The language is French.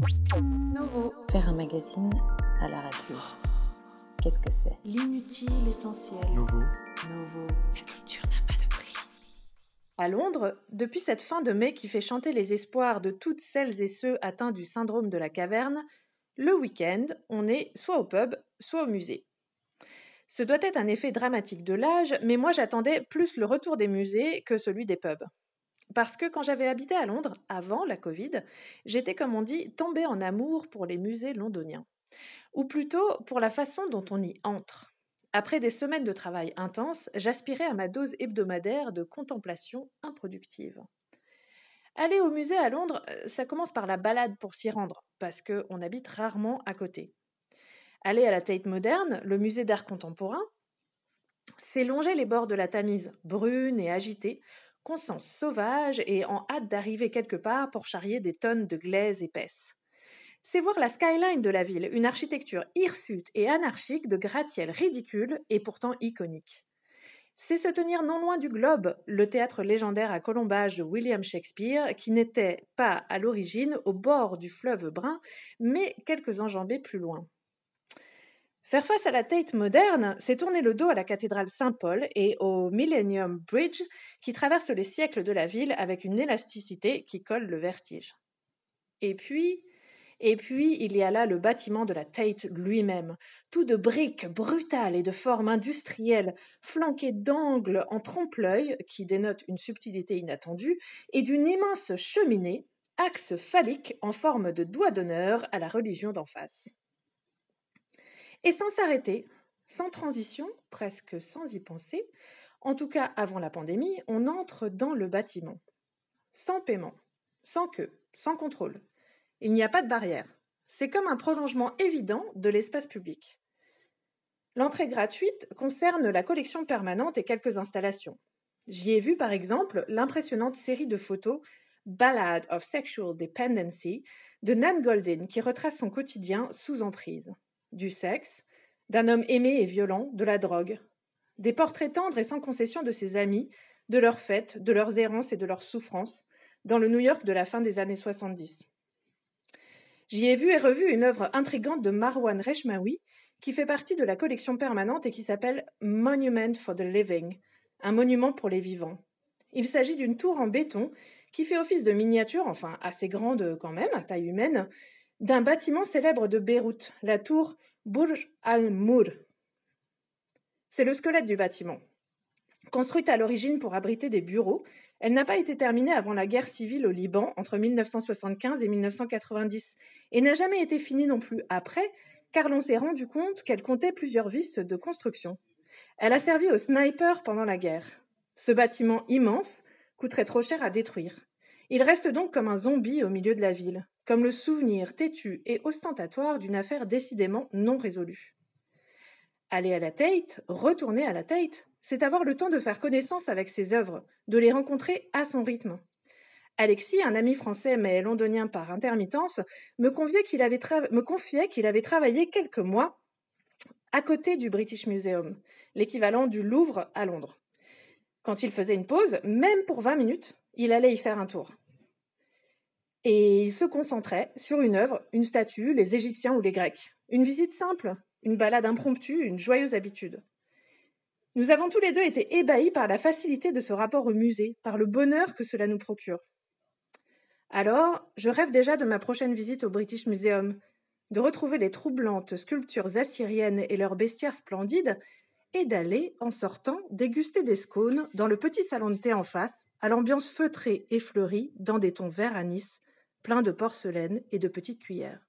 Novo. Faire un magazine à la radio. Qu'est-ce que c'est? L'inutile essentiel. Nouveau. Novo. La culture n'a pas de prix. À Londres, depuis cette fin de mai qui fait chanter les espoirs de toutes celles et ceux atteints du syndrome de la caverne, le week-end, on est soit au pub, soit au musée. Ce doit être un effet dramatique de l'âge, mais moi j'attendais plus le retour des musées que celui des pubs. Parce que quand j'avais habité à Londres, avant la Covid, j'étais, comme on dit, tombée en amour pour les musées londoniens. Ou plutôt pour la façon dont on y entre. Après des semaines de travail intense, j'aspirais à ma dose hebdomadaire de contemplation improductive. Aller au musée à Londres, euh, ça commence par la balade pour s'y rendre, parce qu'on habite rarement à côté. Aller à la Tate moderne, le musée d'art contemporain, c'est longer les bords de la Tamise, brune et agitée, sent sauvage et en hâte d'arriver quelque part pour charrier des tonnes de glaise épaisse. C'est voir la skyline de la ville, une architecture hirsute et anarchique de gratte-ciel ridicule et pourtant iconique. C'est se tenir non loin du Globe, le théâtre légendaire à colombage de William Shakespeare, qui n'était pas à l'origine au bord du fleuve Brun, mais quelques enjambées plus loin. Faire face à la Tate moderne, c'est tourner le dos à la cathédrale Saint-Paul et au Millennium Bridge qui traverse les siècles de la ville avec une élasticité qui colle le vertige. Et puis, et puis, il y a là le bâtiment de la Tate lui-même, tout de briques brutales et de formes industrielles, flanqué d'angles en trompe-l'œil qui dénotent une subtilité inattendue, et d'une immense cheminée, axe phallique en forme de doigt d'honneur à la religion d'en face. Et sans s'arrêter, sans transition, presque sans y penser, en tout cas avant la pandémie, on entre dans le bâtiment. Sans paiement, sans queue, sans contrôle. Il n'y a pas de barrière. C'est comme un prolongement évident de l'espace public. L'entrée gratuite concerne la collection permanente et quelques installations. J'y ai vu par exemple l'impressionnante série de photos Ballad of Sexual Dependency de Nan Goldin qui retrace son quotidien sous emprise du sexe, d'un homme aimé et violent, de la drogue, des portraits tendres et sans concession de ses amis, de leurs fêtes, de leurs errances et de leurs souffrances, dans le New York de la fin des années 70. J'y ai vu et revu une œuvre intrigante de Marwan Reshmawi, qui fait partie de la collection permanente et qui s'appelle Monument for the Living, un monument pour les vivants. Il s'agit d'une tour en béton qui fait office de miniature, enfin assez grande quand même, à taille humaine, d'un bâtiment célèbre de Beyrouth, la tour Burj al-Mour. C'est le squelette du bâtiment. Construite à l'origine pour abriter des bureaux, elle n'a pas été terminée avant la guerre civile au Liban entre 1975 et 1990 et n'a jamais été finie non plus après, car l'on s'est rendu compte qu'elle comptait plusieurs vices de construction. Elle a servi aux snipers pendant la guerre. Ce bâtiment immense coûterait trop cher à détruire. Il reste donc comme un zombie au milieu de la ville, comme le souvenir têtu et ostentatoire d'une affaire décidément non résolue. Aller à la Tate, retourner à la Tate, c'est avoir le temps de faire connaissance avec ses œuvres, de les rencontrer à son rythme. Alexis, un ami français mais londonien par intermittence, me, confiait qu'il avait, me confiait qu'il avait travaillé quelques mois à côté du British Museum, l'équivalent du Louvre à Londres. Quand il faisait une pause, même pour 20 minutes, il allait y faire un tour. Et il se concentrait sur une œuvre, une statue, les Égyptiens ou les Grecs. Une visite simple, une balade impromptue, une joyeuse habitude. Nous avons tous les deux été ébahis par la facilité de ce rapport au musée, par le bonheur que cela nous procure. Alors, je rêve déjà de ma prochaine visite au British Museum, de retrouver les troublantes sculptures assyriennes et leurs bestiaires splendides, et d'aller, en sortant, déguster des scones dans le petit salon de thé en face, à l'ambiance feutrée et fleurie, dans des tons verts à Nice, pleins de porcelaine et de petites cuillères.